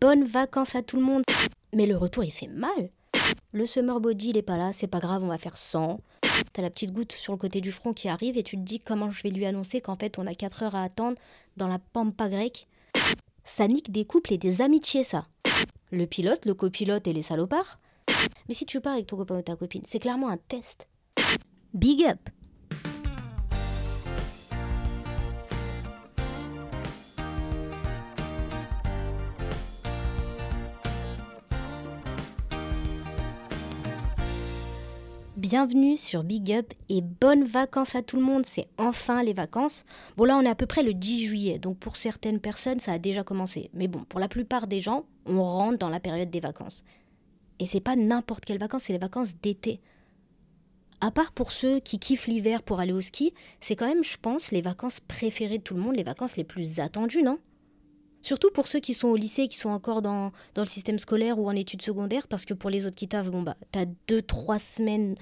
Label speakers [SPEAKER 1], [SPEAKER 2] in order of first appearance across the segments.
[SPEAKER 1] bonnes vacances à tout le monde. Mais le retour, il fait mal. Le summer body, il est pas là, c'est pas grave, on va faire 100. T'as la petite goutte sur le côté du front qui arrive et tu te dis comment je vais lui annoncer qu'en fait on a 4 heures à attendre dans la pampa grecque. Ça nique des couples et des amitiés, ça. Le pilote, le copilote et les salopards. Mais si tu pars avec ton copain ou ta copine, c'est clairement un test. Big up Bienvenue sur Big Up et bonnes vacances à tout le monde, c'est enfin les vacances. Bon là on est à peu près le 10 juillet, donc pour certaines personnes ça a déjà commencé. Mais bon, pour la plupart des gens, on rentre dans la période des vacances. Et c'est pas n'importe quelles vacances, c'est les vacances d'été. À part pour ceux qui kiffent l'hiver pour aller au ski, c'est quand même, je pense, les vacances préférées de tout le monde, les vacances les plus attendues, non? Surtout pour ceux qui sont au lycée, qui sont encore dans, dans le système scolaire ou en études secondaires, parce que pour les autres qui taffent, bon bah, t'as deux, trois semaines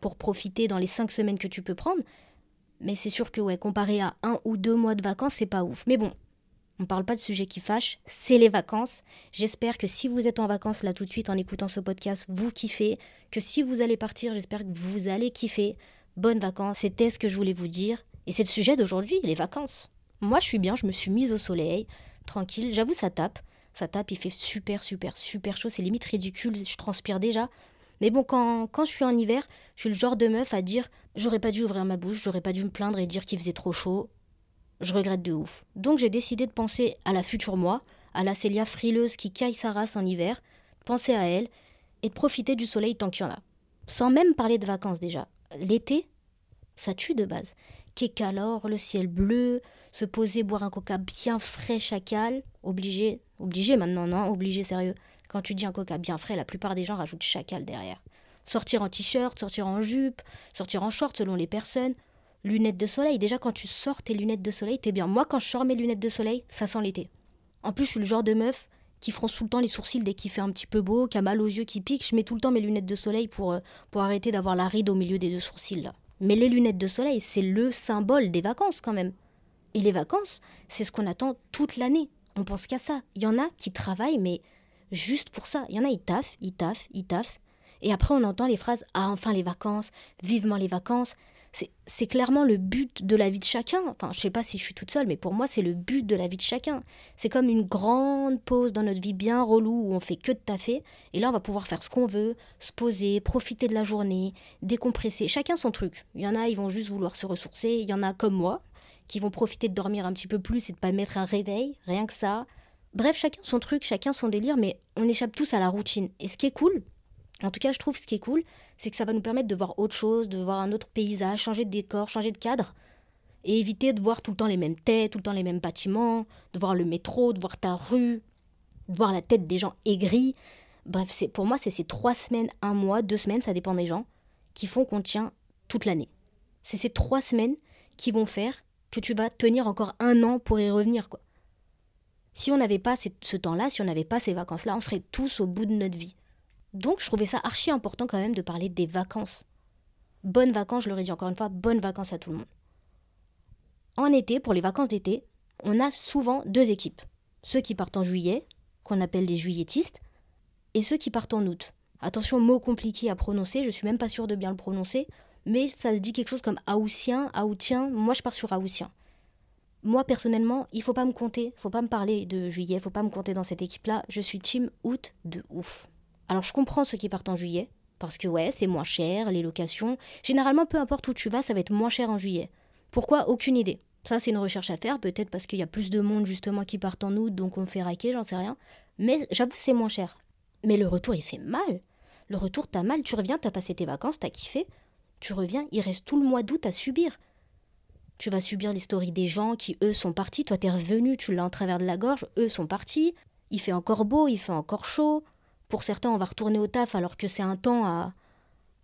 [SPEAKER 1] pour profiter dans les cinq semaines que tu peux prendre. Mais c'est sûr que, ouais, comparé à un ou deux mois de vacances, c'est pas ouf. Mais bon, on parle pas de sujet qui fâche, c'est les vacances. J'espère que si vous êtes en vacances là tout de suite en écoutant ce podcast, vous kiffez. Que si vous allez partir, j'espère que vous allez kiffer. Bonnes vacances, c'était ce que je voulais vous dire. Et c'est le sujet d'aujourd'hui, les vacances. Moi, je suis bien, je me suis mise au soleil, tranquille. J'avoue, ça tape. Ça tape, il fait super, super, super chaud. C'est limite ridicule, je transpire déjà. Mais bon, quand, quand je suis en hiver, je suis le genre de meuf à dire j'aurais pas dû ouvrir ma bouche, j'aurais pas dû me plaindre et dire qu'il faisait trop chaud. Je regrette de ouf. Donc j'ai décidé de penser à la future moi, à la Célia frileuse qui caille sa race en hiver, de penser à elle et de profiter du soleil tant qu'il y en a. Sans même parler de vacances déjà. L'été, ça tue de base. alors, le ciel bleu, se poser, boire un coca bien frais, chacal, obligé, obligé maintenant, non, obligé, sérieux. Quand tu dis un coca bien frais, la plupart des gens rajoutent chacal derrière. Sortir en t-shirt, sortir en jupe, sortir en short selon les personnes. Lunettes de soleil, déjà quand tu sors tes lunettes de soleil, t'es bien. Moi, quand je sors mes lunettes de soleil, ça sent l'été. En plus, je suis le genre de meuf qui fronce tout le temps les sourcils dès qu'il fait un petit peu beau, qui a mal aux yeux, qui pique. Je mets tout le temps mes lunettes de soleil pour, euh, pour arrêter d'avoir la ride au milieu des deux sourcils là. Mais les lunettes de soleil, c'est le symbole des vacances quand même. Et les vacances, c'est ce qu'on attend toute l'année. On pense qu'à ça. Il y en a qui travaillent, mais juste pour ça. Il y en a, ils taffent, ils taffent, ils taffent. Et après, on entend les phrases Ah, enfin les vacances, vivement les vacances. C'est clairement le but de la vie de chacun. Enfin, je sais pas si je suis toute seule, mais pour moi, c'est le but de la vie de chacun. C'est comme une grande pause dans notre vie bien relou où on fait que de taffer. Et là, on va pouvoir faire ce qu'on veut, se poser, profiter de la journée, décompresser. Chacun son truc. Il y en a, ils vont juste vouloir se ressourcer. Il y en a comme moi, qui vont profiter de dormir un petit peu plus et de pas mettre un réveil, rien que ça. Bref, chacun son truc, chacun son délire, mais on échappe tous à la routine. Et ce qui est cool, en tout cas, je trouve ce qui est cool, c'est que ça va nous permettre de voir autre chose, de voir un autre paysage, changer de décor, changer de cadre, et éviter de voir tout le temps les mêmes têtes, tout le temps les mêmes bâtiments, de voir le métro, de voir ta rue, de voir la tête des gens aigris. Bref, c'est pour moi, c'est ces trois semaines, un mois, deux semaines, ça dépend des gens, qui font qu'on tient toute l'année. C'est ces trois semaines qui vont faire que tu vas tenir encore un an pour y revenir, quoi. Si on n'avait pas ce temps-là, si on n'avait pas ces vacances-là, on serait tous au bout de notre vie. Donc je trouvais ça archi important quand même de parler des vacances. Bonnes vacances, je leur ai dit encore une fois, bonnes vacances à tout le monde. En été, pour les vacances d'été, on a souvent deux équipes. Ceux qui partent en juillet, qu'on appelle les juilletistes, et ceux qui partent en août. Attention, mot compliqué à prononcer, je suis même pas sûre de bien le prononcer, mais ça se dit quelque chose comme aoutien, aoutien, moi je pars sur aoutien. Moi personnellement, il faut pas me compter, faut pas me parler de juillet, faut pas me compter dans cette équipe-là, je suis team août de ouf. Alors je comprends ceux qui partent en juillet, parce que ouais, c'est moins cher, les locations. Généralement, peu importe où tu vas, ça va être moins cher en juillet. Pourquoi? Aucune idée. Ça, c'est une recherche à faire, peut-être parce qu'il y a plus de monde justement qui partent en août, donc on fait raquer, j'en sais rien. Mais j'avoue, c'est moins cher. Mais le retour, il fait mal. Le retour, t'as mal, tu reviens, t'as passé tes vacances, t'as kiffé. Tu reviens, il reste tout le mois d'août à subir. Tu vas subir les stories des gens qui, eux, sont partis. Toi, t'es revenu, tu l'as en travers de la gorge, eux sont partis. Il fait encore beau, il fait encore chaud. Pour certains, on va retourner au taf alors que c'est un temps à,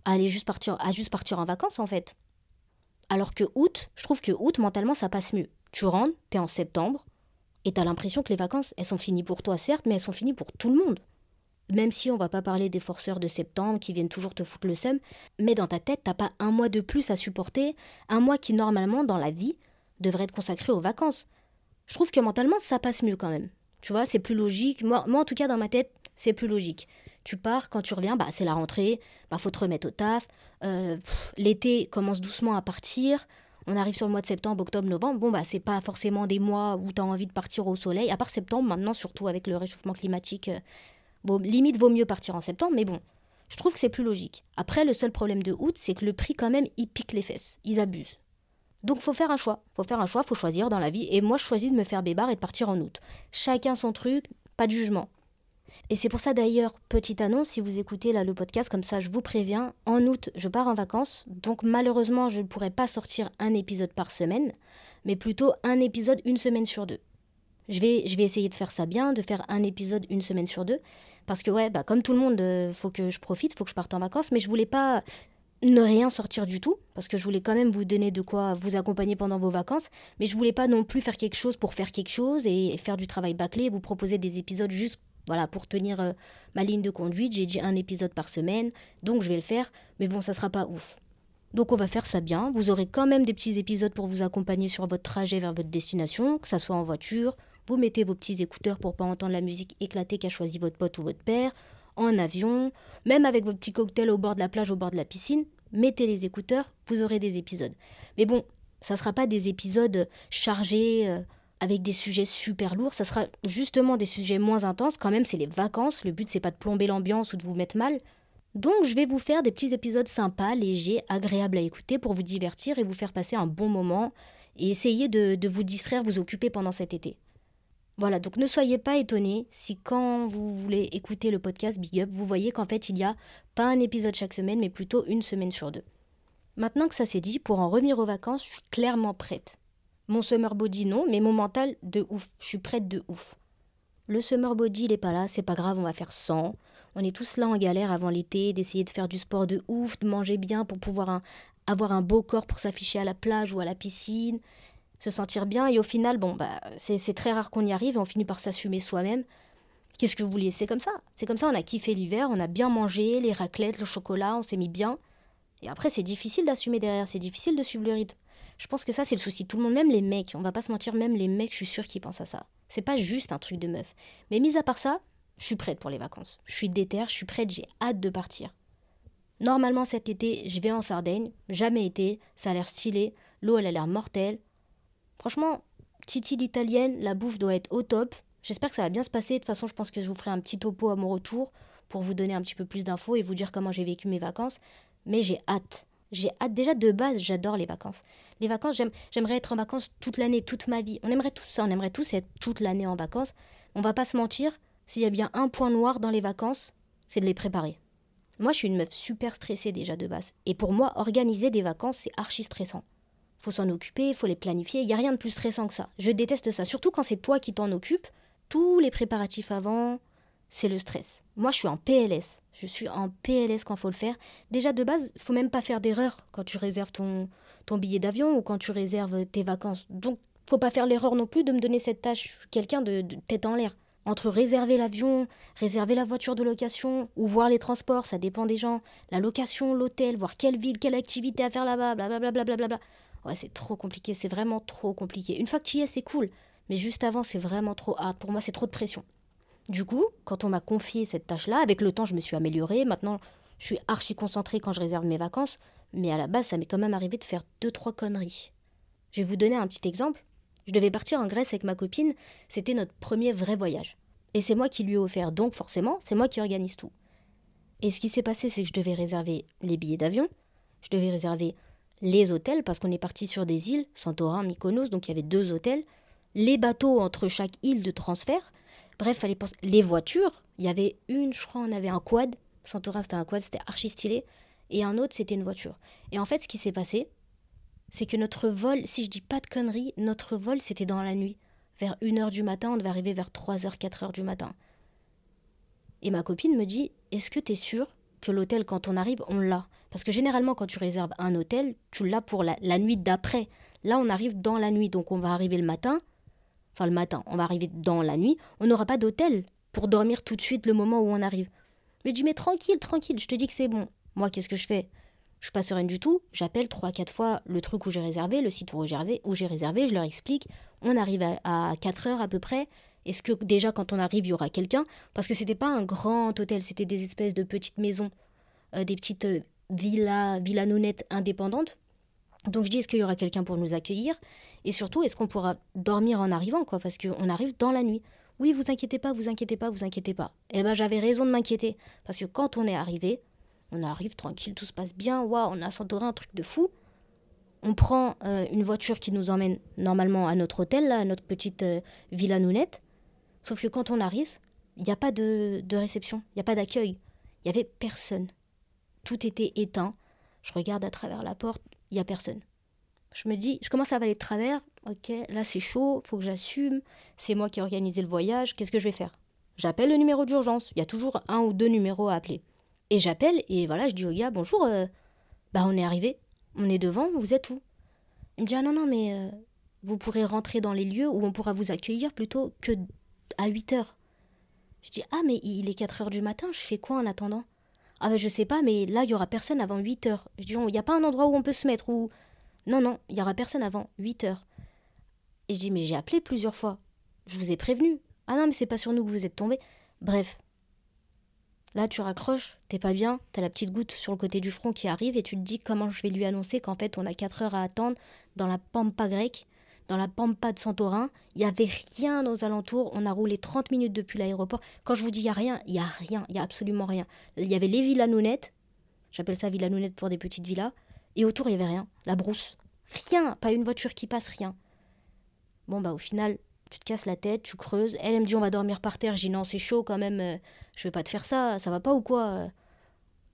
[SPEAKER 1] aller juste partir, à juste partir en vacances en fait. Alors que août, je trouve que août, mentalement, ça passe mieux. Tu rentres, t'es en septembre, et t'as l'impression que les vacances, elles sont finies pour toi, certes, mais elles sont finies pour tout le monde. Même si on va pas parler des forceurs de septembre qui viennent toujours te foutre le seum, mais dans ta tête, t'as pas un mois de plus à supporter, un mois qui normalement, dans la vie, devrait être consacré aux vacances. Je trouve que mentalement, ça passe mieux quand même. Tu vois, c'est plus logique. Moi, moi, en tout cas, dans ma tête, c'est plus logique. Tu pars, quand tu reviens, bah, c'est la rentrée, bah, faut te remettre au taf. Euh, l'été commence doucement à partir. On arrive sur le mois de septembre, octobre, novembre. Bon, bah, c'est pas forcément des mois où tu as envie de partir au soleil. À part septembre, maintenant, surtout avec le réchauffement climatique, euh, bon, limite, vaut mieux partir en septembre, mais bon, je trouve que c'est plus logique. Après, le seul problème de août, c'est que le prix, quand même, il pique les fesses. Ils abusent. Donc, faut faire un choix. Faut faire un choix, faut choisir dans la vie. Et moi, je choisis de me faire bébar et de partir en août. Chacun son truc, pas de jugement. Et c'est pour ça d'ailleurs, petite annonce, si vous écoutez là le podcast, comme ça je vous préviens, en août je pars en vacances, donc malheureusement je ne pourrai pas sortir un épisode par semaine, mais plutôt un épisode une semaine sur deux. Je vais, je vais essayer de faire ça bien, de faire un épisode une semaine sur deux, parce que ouais, bah, comme tout le monde, euh, faut que je profite, faut que je parte en vacances, mais je voulais pas ne rien sortir du tout, parce que je voulais quand même vous donner de quoi vous accompagner pendant vos vacances, mais je voulais pas non plus faire quelque chose pour faire quelque chose et faire du travail bâclé, vous proposer des épisodes juste voilà, pour tenir euh, ma ligne de conduite, j'ai dit un épisode par semaine, donc je vais le faire, mais bon, ça sera pas ouf. Donc on va faire ça bien, vous aurez quand même des petits épisodes pour vous accompagner sur votre trajet vers votre destination, que ça soit en voiture, vous mettez vos petits écouteurs pour pas entendre la musique éclatée qu'a choisi votre pote ou votre père, en avion, même avec vos petits cocktails au bord de la plage, au bord de la piscine, mettez les écouteurs, vous aurez des épisodes. Mais bon, ça sera pas des épisodes chargés... Euh, avec des sujets super lourds. Ça sera justement des sujets moins intenses. Quand même, c'est les vacances. Le but, c'est pas de plomber l'ambiance ou de vous mettre mal. Donc, je vais vous faire des petits épisodes sympas, légers, agréables à écouter pour vous divertir et vous faire passer un bon moment et essayer de vous distraire, vous occuper pendant cet été. Voilà, donc ne soyez pas étonnés si quand vous voulez écouter le podcast Big Up, vous voyez qu'en fait il y a pas un épisode chaque semaine, mais plutôt une semaine sur deux. Maintenant que ça s'est dit, pour en revenir aux vacances, je suis clairement prête. Mon summer body, non, mais mon mental, de ouf. Je suis prête de ouf. Le summer body, il n'est pas là, c'est pas grave, on va faire 100. On est tous là en galère avant l'été, d'essayer de faire du sport de ouf, de manger bien pour pouvoir avoir un beau corps pour s'afficher à la plage ou à la piscine, se sentir bien. Et au final, bon, bah, c'est très rare qu'on y arrive et on finit par s'assumer soi-même. Qu'est-ce que vous vouliez? C'est comme ça. C'est comme ça, on a kiffé l'hiver, on a bien mangé, les raclettes, le chocolat, on s'est mis bien. Et après, c'est difficile d'assumer derrière, c'est difficile de suivre le rythme. Je pense que ça, c'est le souci. Tout le monde, même les mecs, on va pas se mentir, même les mecs, je suis sûre qu'ils pensent à ça. C'est pas juste un truc de meuf. Mais mis à part ça, je suis prête pour les vacances. Je suis déterre, je suis prête, j'ai hâte de partir. Normalement, cet été, je vais en Sardaigne. Jamais été. Ça a l'air stylé. L'eau, elle a l'air mortelle. Franchement, Titi l'italienne, la bouffe doit être au top. J'espère que ça va bien se passer. De toute façon, je pense que je vous ferai un petit topo à mon retour pour vous donner un petit peu plus d'infos et vous dire comment j'ai vécu mes vacances. Mais j'ai hâte. J'ai hâte. Déjà, de base, j'adore les vacances. Les vacances, j'aimerais être en vacances toute l'année, toute ma vie. On aimerait tous ça, on aimerait tous être toute l'année en vacances. On va pas se mentir, s'il y a bien un point noir dans les vacances, c'est de les préparer. Moi, je suis une meuf super stressée déjà de base. Et pour moi, organiser des vacances, c'est archi stressant. Faut s'en occuper, faut les planifier. Il n'y a rien de plus stressant que ça. Je déteste ça. Surtout quand c'est toi qui t'en occupes. Tous les préparatifs avant, c'est le stress. Moi, je suis en PLS. Je suis en PLS quand faut le faire. Déjà, de base, faut même pas faire d'erreur quand tu réserves ton, billet d'avion ou quand tu réserves tes vacances. Donc, faut pas faire l'erreur non plus de me donner cette tâche. quelqu'un de, tête en l'air. Entre réserver l'avion, réserver la voiture de location ou voir les transports, ça dépend des gens. La location, l'hôtel, voir quelle ville, quelle activité à faire là-bas, blablabla. Bla bla bla ouais, c'est trop compliqué, c'est vraiment trop compliqué. Une fois que tu y es, c'est cool. Mais juste avant, c'est vraiment trop hard. Pour moi, c'est trop de pression. Du coup, quand on m'a confié cette tâche-là, avec le temps, je me suis améliorée. Maintenant, je suis archi concentrée quand je réserve mes vacances. Mais à la base, ça m'est quand même arrivé de faire deux, trois conneries. Je vais vous donner un petit exemple. Je devais partir en Grèce avec ma copine. C'était notre premier vrai voyage. Et c'est moi qui lui ai offert. Donc, forcément, c'est moi qui organise tout. Et ce qui s'est passé, c'est que je devais réserver les billets d'avion. Je devais réserver les hôtels parce qu'on est parti sur des îles, Santorin, Mykonos, donc il y avait deux hôtels. Les bateaux entre chaque île de transfert Bref, fallait penser. Les voitures, il y avait une, je crois, on avait un quad. Santorin, c'était un quad, c'était archi stylé. Et un autre, c'était une voiture. Et en fait, ce qui s'est passé, c'est que notre vol, si je dis pas de conneries, notre vol, c'était dans la nuit. Vers 1h du matin, on devait arriver vers 3h, 4h du matin. Et ma copine me dit Est-ce que tu es sûr que l'hôtel, quand on arrive, on l'a? Parce que généralement, quand tu réserves un hôtel, tu l'as pour la, nuit d'après. Là, on arrive dans la nuit, donc on va arriver le matin. Enfin le matin, on va arriver dans la nuit, on n'aura pas d'hôtel pour dormir tout de suite le moment où on arrive. Mais je dis, mais tranquille, tranquille, je te dis que c'est bon. Moi, qu'est-ce que je fais? Je suis pas sereine du tout, j'appelle trois, quatre fois le truc où j'ai réservé, le site où j'ai réservé, j'ai réservé, je leur explique, on arrive à, 4 heures à peu près, Est-ce que déjà quand on arrive, il y aura quelqu'un? Parce que c'était pas un grand hôtel, c'était des espèces de petites maisons, euh, des petites euh, villas, villas nounettes indépendantes. Donc je dis, est-ce qu'il y aura quelqu'un pour nous accueillir? Et surtout, est-ce qu'on pourra dormir en arrivant, quoi? Parce qu'on arrive dans la nuit. Oui, vous inquiétez pas, vous inquiétez pas, vous inquiétez pas. Eh ben, j'avais raison de m'inquiéter. Parce que quand on est arrivé, on arrive tranquille, tout se passe bien. Waouh, on a Santorin, un truc de fou. On prend euh, une voiture qui nous emmène normalement à notre hôtel, là, à notre petite euh, villa nounette. Sauf que quand on arrive, il n'y a pas de, de réception, il n'y a pas d'accueil. Il n'y avait personne. Tout était éteint. Je regarde à travers la porte, il n'y a personne. Je me dis, je commence à avaler de travers. Ok, là c'est chaud, faut que j'assume. C'est moi qui ai organisé le voyage. Qu'est-ce que je vais faire? J'appelle le numéro d'urgence. Il y a toujours un ou deux numéros à appeler. Et j'appelle et voilà, je dis au gars bonjour. Euh, bah on est arrivé, on est devant, vous êtes où? Il me dit ah non non mais euh, vous pourrez rentrer dans les lieux où on pourra vous accueillir plutôt que à 8 heures. Je dis ah mais il est 4 heures du matin, je fais quoi en attendant? Ah ben je sais pas mais là il y aura personne avant 8 heures. Je dis il n'y a pas un endroit où on peut se mettre ou non non il y aura personne avant 8 heures. Et je dis mais j'ai appelé plusieurs fois, je vous ai prévenu. Ah non mais c'est pas sur nous que vous êtes tombé. Bref, Là, tu raccroches, t'es pas bien, t'as la petite goutte sur le côté du front qui arrive et tu te dis comment je vais lui annoncer qu'en fait on a 4 heures à attendre dans la pampa grecque, dans la pampa de Santorin. Il n'y avait rien aux alentours, on a roulé 30 minutes depuis l'aéroport. Quand je vous dis il y a rien, il y a rien, il y a absolument rien. Il y avait les villas nounettes, j'appelle ça villa nounette pour des petites villas, et autour il y avait rien, la brousse. Rien, pas une voiture qui passe, rien. Bon bah au final, tu te casses la tête, tu creuses. Elle, me dit on va dormir par terre. Je dis non, c'est chaud quand même, euh, je vais pas te faire ça, ça va pas ou quoi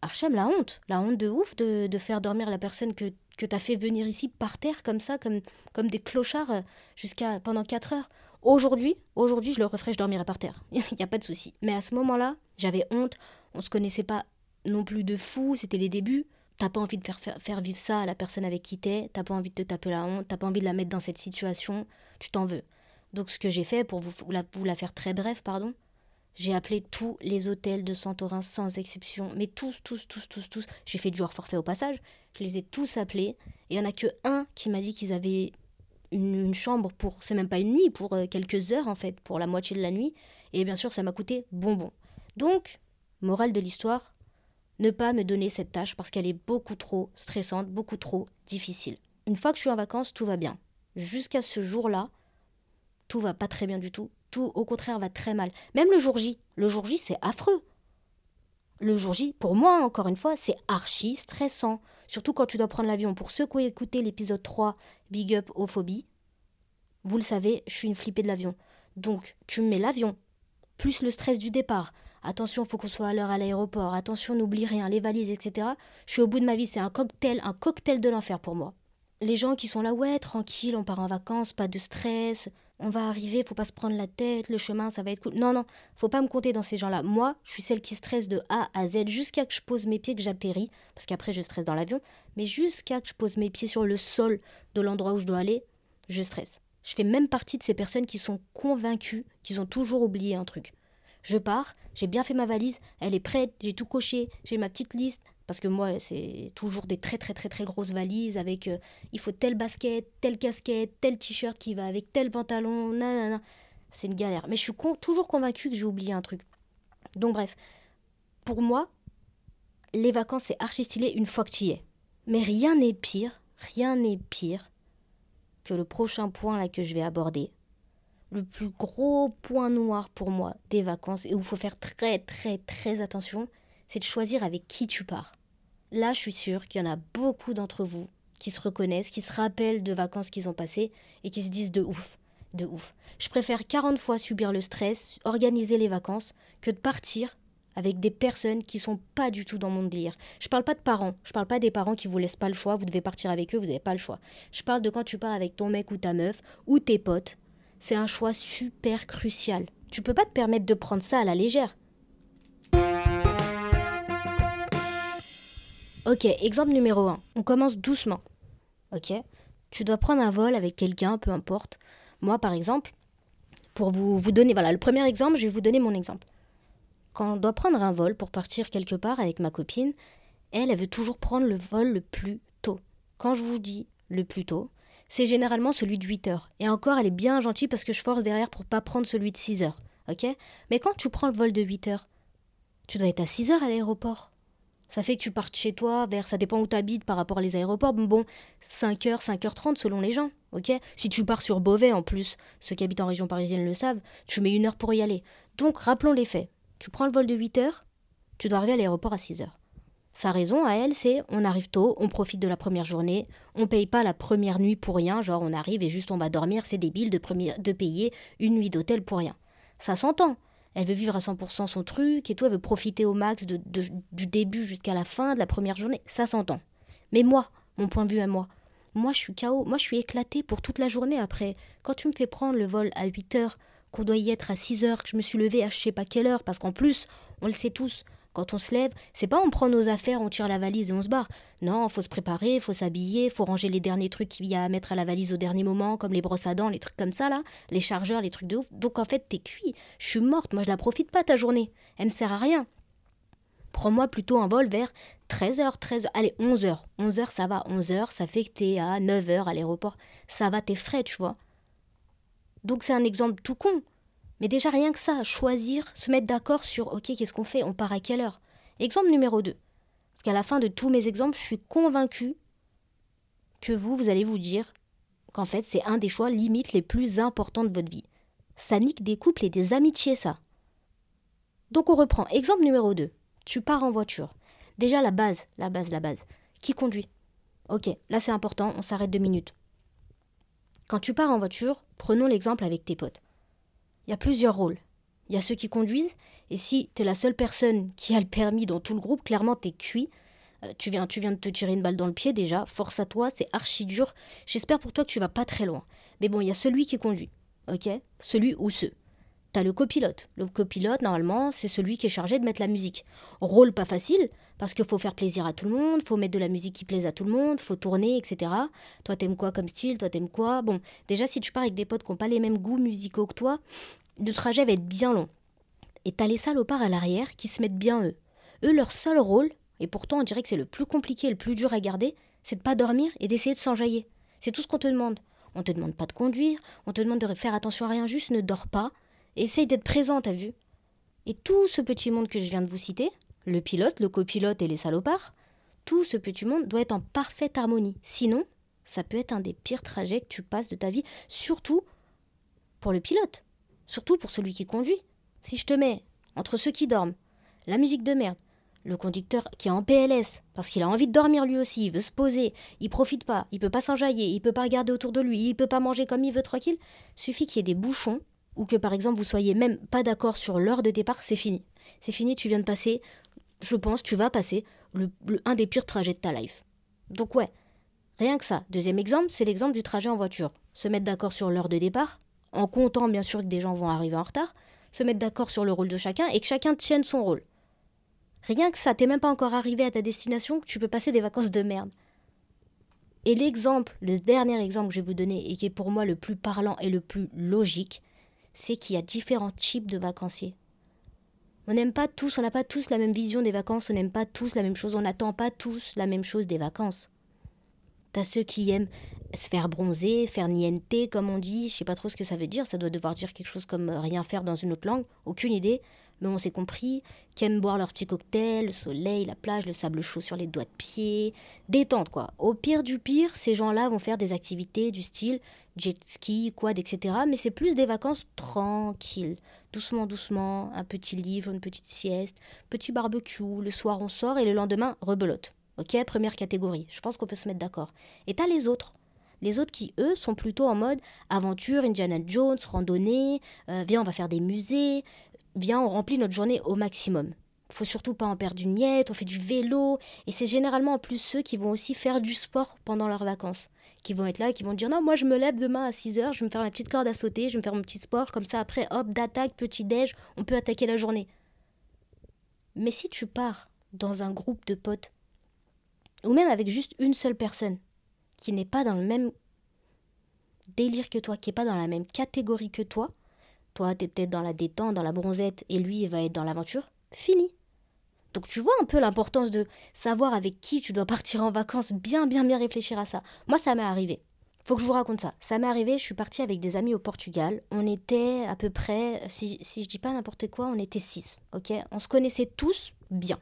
[SPEAKER 1] Archem, la honte, la honte de ouf de, faire dormir la personne que, que t'as fait venir ici par terre comme ça, comme, comme des clochards euh, jusqu'à pendant 4 heures. Aujourd'hui, aujourd'hui, je le referai, je dormirai par terre. Il n'y a pas de souci. Mais à ce moment-là, j'avais honte, on se connaissait pas non plus de fou, c'était les débuts. T'as pas envie de faire, faire, faire, vivre ça à la personne avec qui t'es, t'as pas envie de te taper la honte, t'as pas envie de la mettre dans cette situation, tu t'en veux. Donc ce que j'ai fait, pour vous la, vous la faire très bref, pardon, j'ai appelé tous les hôtels de Santorin sans exception, mais tous, tous, tous, tous, tous. J'ai fait du hors forfait au passage. Je les ai tous appelés. Et il n'y en a que un qui m'a dit qu'ils avaient une, chambre pour, c'est même pas une nuit, pour euh, quelques heures en fait, pour la moitié de la nuit. Et bien sûr, ça m'a coûté bonbon. Donc, morale de l'histoire, ne pas me donner cette tâche parce qu'elle est beaucoup trop stressante, beaucoup trop difficile. Une fois que je suis en vacances, tout va bien. Jusqu'à ce jour-là, tout va pas très bien du tout. Tout, au contraire, va très mal. Même le jour J. Le jour J, c'est affreux. Le jour J, pour moi, encore une fois, c'est archi stressant. Surtout quand tu dois prendre l'avion. Pour ceux qui ont écouté l'épisode 3, Big Up aux phobies, vous le savez, je suis une flippée de l'avion. Donc, tu me mets l'avion, plus le stress du départ. Attention, faut qu'on soit à l'heure à l'aéroport. Attention, n'oublie rien, les valises, etc. Je suis au bout de ma vie. C'est un cocktail, un cocktail de l'enfer pour moi. Les gens qui sont là, ouais, tranquille, on part en vacances, pas de stress on va arriver, faut pas se prendre la tête, le chemin, ça va être cool. Non, non, faut pas me compter dans ces gens-là. Moi, je suis celle qui stresse de A à Z jusqu'à que je pose mes pieds, que j'atterris, parce qu'après je stresse dans l'avion, mais jusqu'à que je pose mes pieds sur le sol de l'endroit où je dois aller, je stresse. Je fais même partie de ces personnes qui sont convaincues qu'ils ont toujours oublié un truc. Je pars, j'ai bien fait ma valise, elle est prête, j'ai tout coché, j'ai ma petite liste, parce que moi, c'est toujours des très très très très grosses valises avec euh, il faut telle basket, telle casquette, tel t-shirt qui va avec tel pantalon, nanana. C'est une galère. Mais je suis toujours convaincue que j'ai oublié un truc. Donc bref, pour moi, les vacances c'est archi stylé une fois que tu y es. Mais rien n'est pire, rien n'est pire que le prochain point là que je vais aborder. Le plus gros point noir pour moi des vacances et où il faut faire très très très attention, c'est de choisir avec qui tu pars. Là, je suis sûre qu'il y en a beaucoup d'entre vous qui se reconnaissent, qui se rappellent de vacances qu'ils ont passées et qui se disent de ouf, de ouf. Je préfère 40 fois subir le stress, organiser les vacances, que de partir avec des personnes qui sont pas du tout dans mon délire. Je parle pas de parents, je parle pas des parents qui vous laissent pas le choix, vous devez partir avec eux, vous n'avez pas le choix. Je parle de quand tu pars avec ton mec ou ta meuf ou tes potes. C'est un choix super crucial. Tu peux pas te permettre de prendre ça à la légère. Ok, exemple numéro 1. On commence doucement. Ok Tu dois prendre un vol avec quelqu'un, peu importe. Moi, par exemple, pour vous, vous donner. Voilà, le premier exemple, je vais vous donner mon exemple. Quand on doit prendre un vol pour partir quelque part avec ma copine, elle, elle veut toujours prendre le vol le plus tôt. Quand je vous dis le plus tôt, c'est généralement celui de 8 heures. Et encore, elle est bien gentille parce que je force derrière pour pas prendre celui de 6 heures. Ok Mais quand tu prends le vol de 8 heures, tu dois être à 6 heures à l'aéroport. Ça fait que tu partes chez toi vers, ça dépend où tu habites par rapport à les aéroports, bon, 5h, 5h30 selon les gens, ok? Si tu pars sur Beauvais en plus, ceux qui habitent en région parisienne le savent, tu mets une heure pour y aller. Donc rappelons les faits. Tu prends le vol de 8h, tu dois arriver à l'aéroport à 6h. Sa raison à elle, c'est on arrive tôt, on profite de la première journée, on paye pas la première nuit pour rien, genre on arrive et juste on va dormir, c'est débile de, de payer une nuit d'hôtel pour rien. Ça s'entend. Elle veut vivre à 100% son truc et tout, elle veut profiter au max de, du début jusqu'à la fin de la première journée. Ça s'entend. Mais moi, mon point de vue à moi, moi je suis KO, moi je suis éclatée pour toute la journée après. Quand tu me fais prendre le vol à 8 heures, qu'on doit y être à 6 heures, que je me suis levée à je sais pas quelle heure, parce qu'en plus, on le sait tous, quand on se lève, c'est pas on prend nos affaires, on tire la valise et on se barre. Non, faut se préparer, faut s'habiller, faut ranger les derniers trucs qu'il y a à mettre à la valise au dernier moment, comme les brosses à dents, les trucs comme ça là, les chargeurs, les trucs de ouf. Donc en fait, t'es cuit. Je suis morte, moi je la profite pas ta journée. Elle me sert à rien. Prends-moi plutôt un vol vers 13h, 13h, allez, 11h. 11h, ça va, 11h, ça fait que t'es à 9h à l'aéroport. Ça va, t'es frais, tu vois. Donc c'est un exemple tout con. Mais déjà rien que ça, choisir, se mettre d'accord sur OK, qu'est-ce qu'on fait On part à quelle heure? Exemple numéro 2. Parce qu'à la fin de tous mes exemples, je suis convaincue que vous, vous allez vous dire qu'en fait, c'est un des choix limites les plus importants de votre vie. Ça nique des couples et des amitiés, ça. Donc on reprend. Exemple numéro 2. Tu pars en voiture. Déjà la base, la base, la base. Qui conduit? Ok, là c'est important, on s'arrête deux minutes. Quand tu pars en voiture, prenons l'exemple avec tes potes il y a plusieurs rôles. Il y a ceux qui conduisent, et si tu es la seule personne qui a le permis dans tout le groupe, clairement t'es cuit. Euh, tu, viens, tu viens de te tirer une balle dans le pied déjà, force à toi, c'est archi dur. J'espère pour toi que tu vas pas très loin. Mais bon, il y a celui qui conduit, ok? Celui ou ceux. T'as le copilote. Le copilote, normalement, c'est celui qui est chargé de mettre la musique. Rôle pas facile, parce qu'il faut faire plaisir à tout le monde, faut mettre de la musique qui plaise à tout le monde, faut tourner, etc. Toi, t'aimes quoi comme style? Toi, t'aimes quoi? Bon, déjà, si tu pars avec des potes qui n'ont pas les mêmes goûts musicaux que toi, le trajet va être bien long. Et t'as les salopards à l'arrière qui se mettent bien eux. Eux, leur seul rôle, et pourtant on dirait que c'est le plus compliqué et le plus dur à garder, c'est de pas dormir et d'essayer de s'enjailler. C'est tout ce qu'on te demande. On te demande pas de conduire, on te demande de faire attention à rien, juste ne dors pas, essaye d'être présent, t'as vu? Et tout ce petit monde que je viens de vous citer, le pilote, le copilote et les salopards, tout ce petit monde doit être en parfaite harmonie. Sinon, ça peut être un des pires trajets que tu passes de ta vie, surtout pour le pilote. Surtout pour celui qui conduit. Si je te mets entre ceux qui dorment, la musique de merde, le conducteur qui est en PLS, parce qu'il a envie de dormir lui aussi, il veut se poser, il profite pas, il peut pas s'enjailler, il peut pas regarder autour de lui, il peut pas manger comme il veut tranquille, suffit qu'il y ait des bouchons, ou que par exemple vous soyez même pas d'accord sur l'heure de départ, c'est fini. C'est fini, tu viens de passer, je pense, tu vas passer un des pires trajets de ta life. Donc ouais, rien que ça. Deuxième exemple, c'est l'exemple du trajet en voiture. Se mettre d'accord sur l'heure de départ, en comptant bien sûr que des gens vont arriver en retard, se mettre d'accord sur le rôle de chacun et que chacun tienne son rôle. Rien que ça, t'es même pas encore arrivé à ta destination, tu peux passer des vacances de merde. Et l'exemple, le dernier exemple que je vais vous donner et qui est pour moi le plus parlant et le plus logique, c'est qu'il y a différents types de vacanciers. On n'aime pas tous, on n'a pas tous la même vision des vacances, on n'aime pas tous la même chose, on n'attend pas tous la même chose des vacances. T'as ceux qui aiment se faire bronzer, faire niente, comme on dit, je sais pas trop ce que ça veut dire, ça doit devoir dire quelque chose comme euh, rien faire dans une autre langue, aucune idée, mais on s'est compris, qui aiment boire leur petit cocktail, le soleil, la plage, le sable chaud sur les doigts de pied, détente quoi. Au pire du pire, ces gens-là vont faire des activités du style jet ski, quad, etc. Mais c'est plus des vacances tranquilles, doucement, doucement, un petit livre, une petite sieste, petit barbecue, le soir on sort et le lendemain rebelote. Ok, première catégorie. Je pense qu'on peut se mettre d'accord. Et t'as les autres. Les autres qui, eux, sont plutôt en mode aventure, Indiana Jones, randonnée, euh, viens, on va faire des musées, viens, on remplit notre journée au maximum. Faut surtout pas en perdre une miette, on fait du vélo, et c'est généralement en plus ceux qui vont aussi faire du sport pendant leurs vacances. Qui vont être là, qui vont dire non, moi je me lève demain à 6h, je vais me faire ma petite corde à sauter, je vais me faire mon petit sport, comme ça après, hop, d'attaque, petit déj, on peut attaquer la journée. Mais si tu pars dans un groupe de potes ou même avec juste une seule personne qui n'est pas dans le même délire que toi, qui n'est pas dans la même catégorie que toi, toi, tu es peut-être dans la détente, dans la bronzette, et lui, il va être dans l'aventure, fini. Donc tu vois un peu l'importance de savoir avec qui tu dois partir en vacances, bien, bien, bien réfléchir à ça. Moi, ça m'est arrivé. faut que je vous raconte ça. Ça m'est arrivé, je suis partie avec des amis au Portugal. On était à peu près, si, si je dis pas n'importe quoi, on était six, ok? On se connaissait tous bien.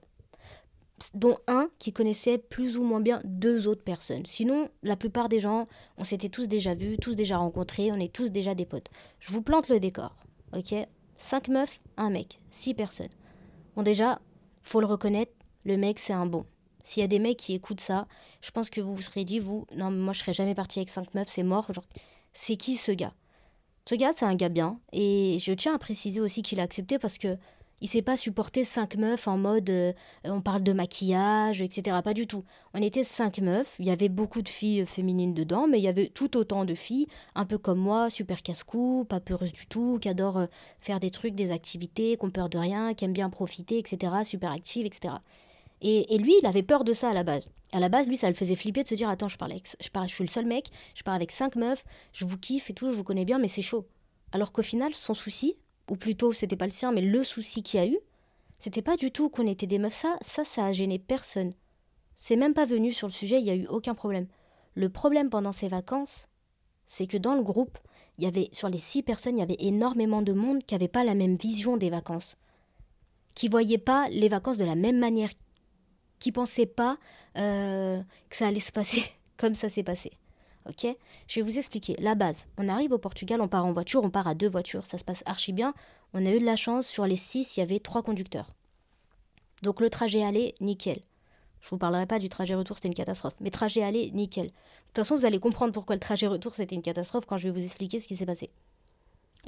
[SPEAKER 1] Dont un qui connaissait plus ou moins bien deux autres personnes. Sinon, la plupart des gens, on s'était tous déjà vus, tous déjà rencontrés, on est tous déjà des potes. Je vous plante le décor, ok Cinq meufs, un mec, six personnes. Bon déjà, faut le reconnaître, le mec c'est un bon. S'il y a des mecs qui écoutent ça, je pense que vous vous serez dit, vous, non, moi je serais jamais parti avec cinq meufs, c'est mort. Genre, c'est qui ce gars? Ce gars, c'est un gars bien. Et je tiens à préciser aussi qu'il a accepté parce que il s'est pas supporté cinq meufs en mode euh, on parle de maquillage, etc. Pas du tout. On était cinq meufs, il y avait beaucoup de filles féminines dedans, mais il y avait tout autant de filles, un peu comme moi, super casse-cou, pas peureuses du tout, qui adorent euh, faire des trucs, des activités, qui ont peur de rien, qui aiment bien profiter, etc. Super actives, etc. Et, lui, il avait peur de ça à la base. À la base, lui, ça le faisait flipper de se dire Attends, je, parle je, je suis le seul mec, je pars avec cinq meufs, je vous kiffe et tout, je vous connais bien, mais c'est chaud. Alors qu'au final, son souci, ou plutôt, c'était pas le sien, mais le souci qu'il y a eu, c'était pas du tout qu'on était des meufs. Ça, ça, ça a gêné personne. C'est même pas venu sur le sujet, il n'y a eu aucun problème. Le problème pendant ces vacances, c'est que dans le groupe, il y avait, sur les six personnes, il y avait énormément de monde qui n'avait pas la même vision des vacances, qui voyait pas les vacances de la même manière, qui pensaient pas euh, que ça allait se passer comme ça s'est passé. Ok? Je vais vous expliquer. La base, on arrive au Portugal, on part en voiture, on part à deux voitures, ça se passe archi bien. On a eu de la chance, sur les six, il y avait trois conducteurs. Donc le trajet aller, nickel. Je vous parlerai pas du trajet retour, c'était une catastrophe. Mais trajet aller, nickel. De toute façon, vous allez comprendre pourquoi le trajet retour, c'était une catastrophe quand je vais vous expliquer ce qui s'est passé.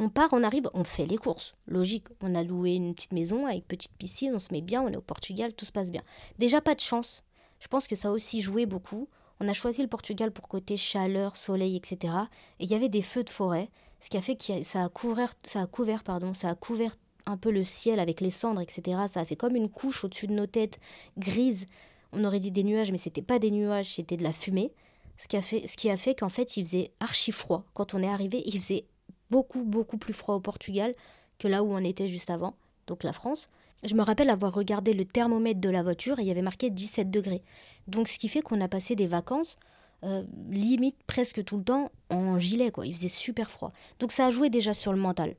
[SPEAKER 1] On part, on arrive, on fait les courses. Logique, on a loué une petite maison avec petite piscine, on se met bien, on est au Portugal, tout se passe bien. Déjà pas de chance. Je pense que ça a aussi joué beaucoup. On a choisi le Portugal pour côté chaleur, soleil, etc. Et il y avait des feux de forêt, ce qui a fait que ça a couvert, ça a couvert, pardon, ça a couvert un peu le ciel avec les cendres, etc. Ça a fait comme une couche au-dessus de nos têtes, grise. On aurait dit des nuages, mais c'était pas des nuages, c'était de la fumée. Ce qui a fait, ce qui a fait qu'en fait, il faisait archi froid. Quand on est arrivé, il faisait beaucoup, beaucoup plus froid au Portugal que là où on était juste avant, donc la France. Je me rappelle avoir regardé le thermomètre de la voiture et il y avait marqué 17 degrés. Donc ce qui fait qu'on a passé des vacances euh, limite presque tout le temps en gilet quoi. Il faisait super froid. Donc ça a joué déjà sur le mental.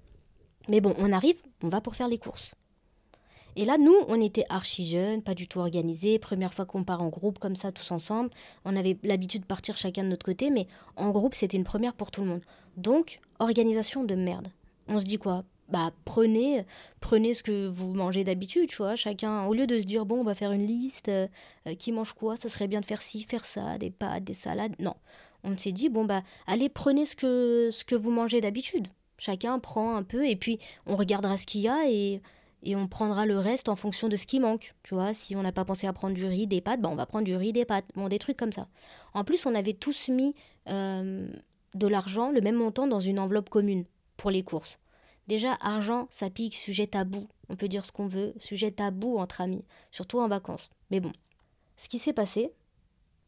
[SPEAKER 1] Mais bon, on arrive, on va pour faire les courses. Et là, nous, on était archi jeunes, pas du tout organisés. Première fois qu'on part en groupe comme ça, tous ensemble. On avait l'habitude de partir chacun de notre côté, mais en groupe, c'était une première pour tout le monde. Donc, organisation de merde. On se dit quoi? Bah prenez prenez ce que vous mangez d'habitude tu vois chacun au lieu de se dire bon on va faire une liste euh, qui mange quoi ça serait bien de faire ci faire ça des pâtes des salades non on s'est dit bon bah allez prenez ce que ce que vous mangez d'habitude chacun prend un peu et puis on regardera ce qu'il y a et et on prendra le reste en fonction de ce qui manque. Tu vois, si on n'a pas pensé à prendre du riz, des pâtes, bah on va prendre du riz, des pâtes. Bon, des trucs comme ça. En plus, on avait tous mis euh, de l'argent, le même montant, dans une enveloppe commune pour les courses. Déjà, argent, ça pique, sujet tabou. On peut dire ce qu'on veut, sujet tabou entre amis, surtout en vacances. Mais bon, ce qui s'est passé,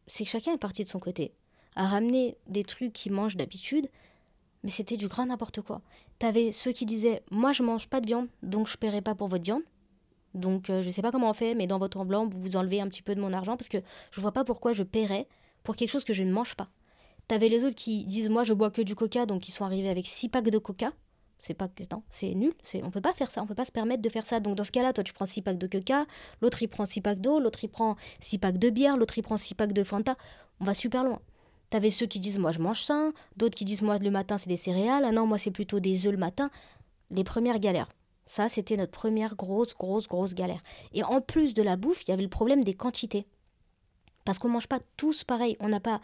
[SPEAKER 1] c'est que chacun est parti de son côté, a ramené des trucs qu'il mange d'habitude, mais c'était du grand n'importe quoi. T'avais ceux qui disaient Moi, je mange pas de viande, donc je paierai pas pour votre viande. Donc, euh, je sais pas comment on fait, mais dans votre enveloppe, vous vous enlevez un petit peu de mon argent parce que je vois pas pourquoi je paierais pour quelque chose que je ne mange pas. T'avais les autres qui disent Moi, je bois que du coca, donc ils sont arrivés avec six packs de coca. C'est pas non, c'est nul, c'est on peut pas faire ça, on peut pas se permettre de faire ça. Donc dans ce cas-là, toi tu prends 6 packs de coca, l'autre il prend 6 packs d'eau, l'autre il prend 6 packs de bière, l'autre il prend 6 packs de Fanta. On va super loin. T'avais ceux qui disent moi je mange sain, d'autres qui disent moi le matin c'est des céréales, ah non moi c'est plutôt des œufs le matin. Les premières galères. Ça c'était notre première grosse grosse grosse galère. Et en plus de la bouffe, il y avait le problème des quantités. Parce qu'on mange pas tous pareil, on n'a pas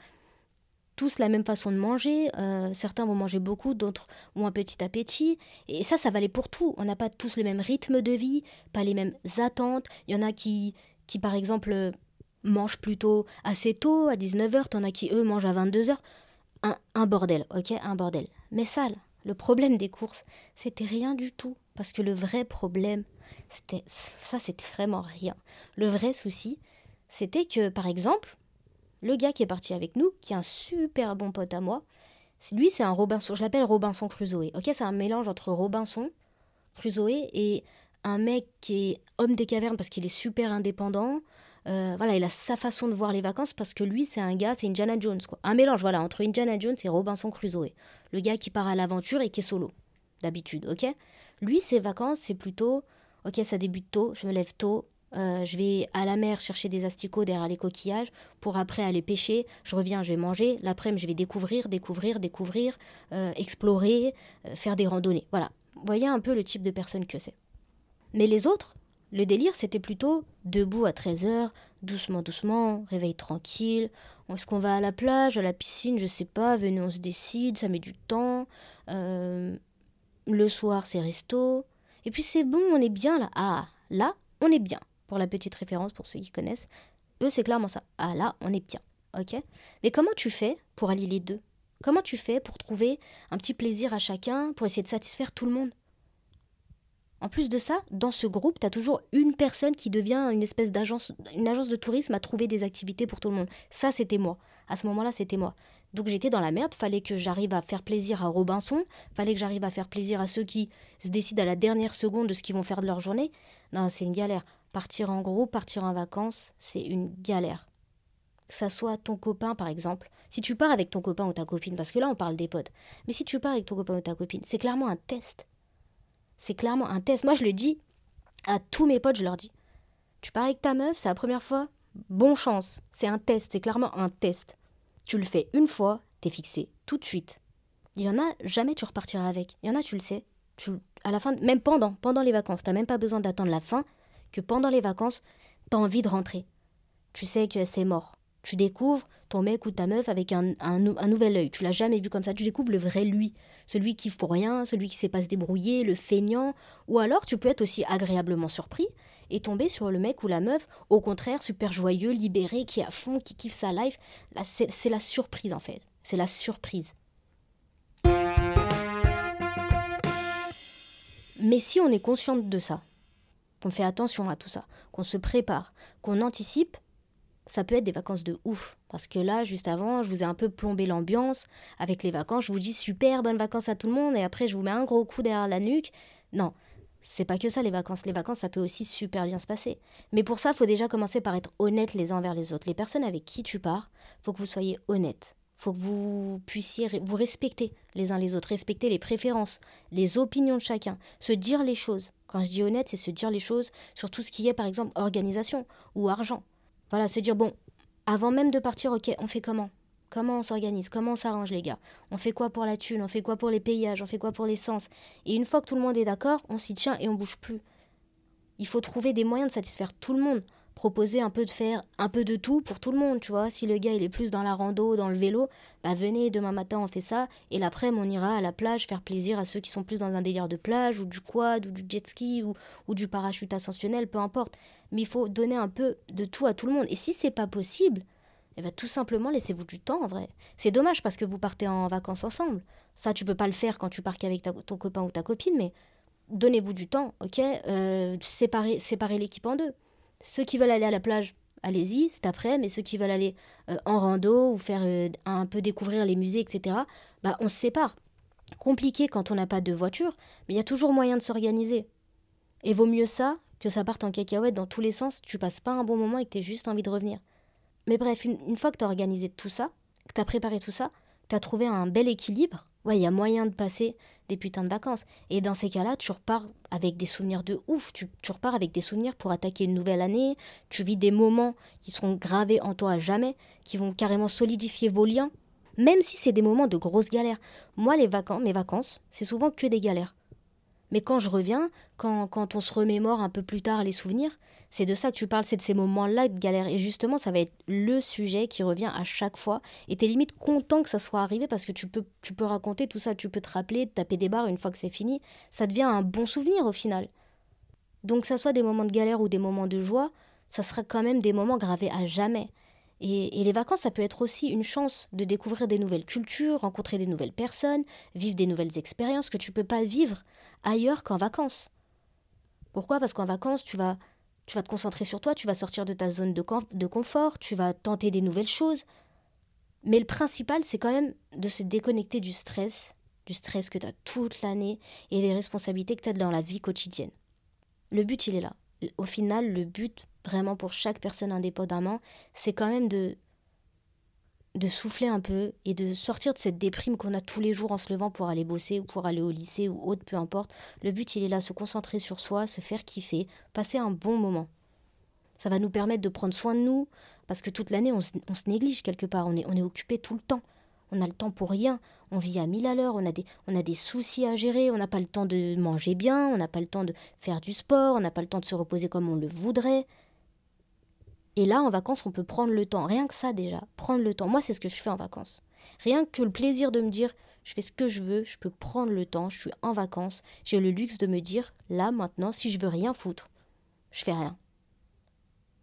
[SPEAKER 1] tous la même façon de manger. Euh, certains vont manger beaucoup, d'autres ont un petit appétit. Et ça, ça valait pour tout. On n'a pas tous le même rythme de vie, pas les mêmes attentes. Il y en a qui, qui par exemple, mangent plutôt assez tôt, à 19h. T'en as qui, eux, mangent à 22h. Un, un bordel, ok Un bordel. Mais ça, le problème des courses, c'était rien du tout. Parce que le vrai problème, c'était ça, c'était vraiment rien. Le vrai souci, c'était que, par exemple, le gars qui est parti avec nous, qui est un super bon pote à moi, lui c'est un Robinson, je l'appelle Robinson Crusoe. Ok, c'est un mélange entre Robinson Crusoe et un mec qui est homme des cavernes parce qu'il est super indépendant, Euh, voilà, il a sa façon de voir les vacances parce que lui, c'est un gars, c'est Indiana Jones, quoi. Un mélange, voilà, entre Indiana Jones et Robinson Crusoe. Le gars qui part à l'aventure et qui est solo, d'habitude, ok? Lui, ses vacances, c'est plutôt, ok, ça débute tôt, je me lève tôt, euh, je vais à la mer chercher des asticots derrière les coquillages pour après aller pêcher. Je reviens, je vais manger. L'après-midi, je vais découvrir, découvrir, découvrir, euh, explorer, faire des randonnées. Voilà. Voyez un peu le type de personne que c'est. Mais les autres, le délire, c'était plutôt debout à 13h, doucement, doucement, réveil tranquille. Est-ce qu'on va à la plage, à la piscine? Je sais pas, venez, on se décide, ça met du temps. Euh, le soir, c'est resto. Et puis c'est bon, on est bien là. Ah, là, on est bien. Pour la petite référence, pour ceux qui connaissent, eux, c'est clairement ça. Ah, là, on est bien. Ok? Mais comment tu fais pour allier les deux? Comment tu fais pour trouver un petit plaisir à chacun, pour essayer de satisfaire tout le monde? En plus de ça, dans ce groupe, tu as toujours une personne qui devient une espèce d'agence, une agence de tourisme à trouver des activités pour tout le monde. Ça, c'était moi. À ce moment-là, c'était moi. Donc j'étais dans la merde, fallait que j'arrive à faire plaisir à Robinson, fallait que j'arrive à faire plaisir à ceux qui se décident à la dernière seconde de ce qu'ils vont faire de leur journée. Non, c'est une galère. Partir en groupe, partir en vacances, c'est une galère. Que ça soit ton copain, par exemple. Si tu pars avec ton copain ou ta copine, parce que là, on parle des potes. Mais si tu pars avec ton copain ou ta copine, c'est clairement un test. C'est clairement un test. Moi, je le dis à tous mes potes, je leur dis Tu pars avec ta meuf, c'est la première fois Bon chance. C'est un test, c'est clairement un test. Tu le fais une fois, t'es fixé tout de suite. Il y en a, jamais tu repartiras avec. Il y en a, tu le sais. Tu, à la fin, même pendant, pendant les vacances, t'as même pas besoin d'attendre la fin, que pendant les vacances, t'as envie de rentrer. Tu sais que c'est mort. Tu découvres ton mec ou ta meuf avec un, un, nouvel œil. Tu l'as jamais vu comme ça. Tu découvres le vrai lui. Celui qui faut rien, celui qui sait pas se débrouiller, le feignant. Ou alors tu peux être aussi agréablement surpris et tomber sur le mec ou la meuf, au contraire, super joyeux, libéré, qui est à fond, qui kiffe sa life. C'est la surprise en fait. C'est la surprise. Mais si on est consciente de ça, fait attention à tout ça, qu'on se prépare, qu'on anticipe, ça peut être des vacances de ouf. Parce que là, juste avant, je vous ai un peu plombé l'ambiance avec les vacances. Je vous dis super bonnes vacances à tout le monde et après, je vous mets un gros coup derrière la nuque. Non, c'est pas que ça les vacances. Les vacances, ça peut aussi super bien se passer. Mais pour ça, faut déjà commencer par être honnête les uns envers les autres. Les personnes avec qui tu pars, faut que vous soyez honnêtes. Faut que vous puissiez vous respecter les uns les autres, respecter les préférences, les opinions de chacun, se dire les choses. Quand je dis honnête, c'est se dire les choses sur tout ce qui est par exemple organisation ou argent. Voilà, se dire, bon, avant même de partir, ok, on fait comment? Comment on s'organise? Comment on s'arrange, les gars? On fait quoi pour la thune? On fait quoi pour les payages? On fait quoi pour l'essence? Et une fois que tout le monde est d'accord, on s'y tient et on bouge plus. Il faut trouver des moyens de satisfaire tout le monde proposer un peu de faire un peu de tout pour tout le monde, tu vois. Si le gars il est plus dans la rando, dans le vélo, bah venez, demain matin on fait ça, et l'après-midi on ira à la plage faire plaisir à ceux qui sont plus dans un délire de plage, ou du quad, ou du jet ski, ou, ou du parachute ascensionnel, peu importe. Mais il faut donner un peu de tout à tout le monde. Et si c'est pas possible, eh ben, tout simplement laissez-vous du temps en vrai. C'est dommage parce que vous partez en vacances ensemble. Ça, tu peux pas le faire quand tu pars qu'avec ton copain ou ta copine, mais donnez-vous du temps, ok? Euh, séparez l'équipe en deux. Ceux qui veulent aller à la plage, allez-y, c'est après, mais ceux qui veulent aller euh, en rando ou faire euh, un peu découvrir les musées, etc., bah, on se sépare. Compliqué quand on n'a pas de voiture, mais il y a toujours moyen de s'organiser. Et vaut mieux ça que ça parte en cacahuète dans tous les sens, tu passes pas un bon moment et que tu as juste envie de revenir. Mais bref, une, une fois que tu as organisé tout ça, que tu as préparé tout ça, tu as trouvé un bel équilibre, ouais, il y a moyen de passer des putains de vacances. Et dans ces cas-là, tu repars avec des souvenirs de ouf. Tu, repars avec des souvenirs pour attaquer une nouvelle année. Tu vis des moments qui seront gravés en toi à jamais, qui vont carrément solidifier vos liens. Même si c'est des moments de grosses galères. Moi, les vacances, mes vacances, c'est souvent que des galères. Mais quand je reviens, quand, quand on se remémore un peu plus tard les souvenirs, c'est de ça que tu parles, c'est de ces moments-là de galère. Et justement, ça va être le sujet qui revient à chaque fois. Et t'es limite content que ça soit arrivé parce que tu peux, tu peux raconter tout ça, tu peux te rappeler, taper des barres une fois que c'est fini. Ça devient un bon souvenir au final. Donc, que ça soit des moments de galère ou des moments de joie, ça sera quand même des moments gravés à jamais. Et, les vacances, ça peut être aussi une chance de découvrir des nouvelles cultures, rencontrer des nouvelles personnes, vivre des nouvelles expériences que tu peux pas vivre ailleurs qu'en vacances. Pourquoi? Parce qu'en vacances, tu vas tu vas te concentrer sur toi, tu vas sortir de ta zone de, de confort, tu vas tenter des nouvelles choses. Mais le principal, c'est quand même de se déconnecter du stress, du stress que tu as toute l'année et des responsabilités que tu as dans la vie quotidienne. Le but, il est là. Au final, le but, vraiment pour chaque personne indépendamment, c'est quand même de, de souffler un peu et de sortir de cette déprime qu'on a tous les jours en se levant pour aller bosser ou pour aller au lycée ou autre, peu importe. Le but, il est là, se concentrer sur soi, se faire kiffer, passer un bon moment. Ça va nous permettre de prendre soin de nous, parce que toute l'année, on, se néglige quelque part, on est, on est occupé tout le temps. On a le temps pour rien, on vit à mille à l'heure, on, a des, soucis à gérer, on n'a pas le temps de manger bien, on n'a pas le temps de faire du sport, on n'a pas le temps de se reposer comme on le voudrait. Et là, en vacances, on peut prendre le temps. Rien que ça déjà, prendre le temps. Moi, c'est ce que je fais en vacances. Rien que le plaisir de me dire, je fais ce que je veux, je peux prendre le temps, je suis en vacances, j'ai le luxe de me dire, là, maintenant, si je veux rien foutre, je fais rien.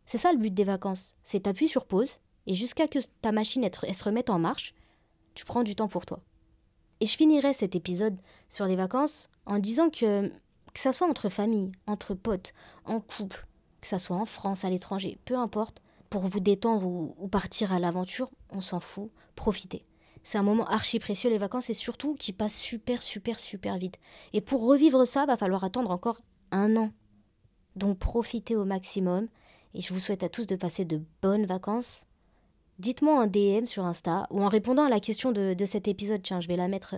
[SPEAKER 1] C'est ça le but des vacances. C'est t'appuies sur pause, et jusqu'à que ta machine se remette en marche, tu prends du temps pour toi. Et je finirai cet épisode sur les vacances en disant que, que ça soit entre famille, entre potes, en couple, que ça soit en France, à l'étranger, peu importe, pour vous détendre ou, partir à l'aventure, on s'en fout, profitez. C'est un moment archi précieux les vacances et surtout qui passe super super super vite. Et pour revivre ça, va falloir attendre encore un an. Donc profitez au maximum et je vous souhaite à tous de passer de bonnes vacances. Dites-moi un DM sur Insta ou en répondant à la question de, de cet épisode, tiens, je vais la mettre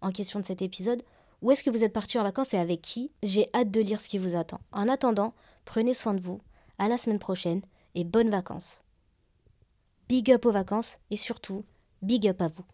[SPEAKER 1] en question de cet épisode. Où est-ce que vous êtes parti en vacances et avec qui? J'ai hâte de lire ce qui vous attend. En attendant, Prenez soin de vous. À la semaine prochaine et bonnes vacances. Big up aux vacances et surtout, big up à vous.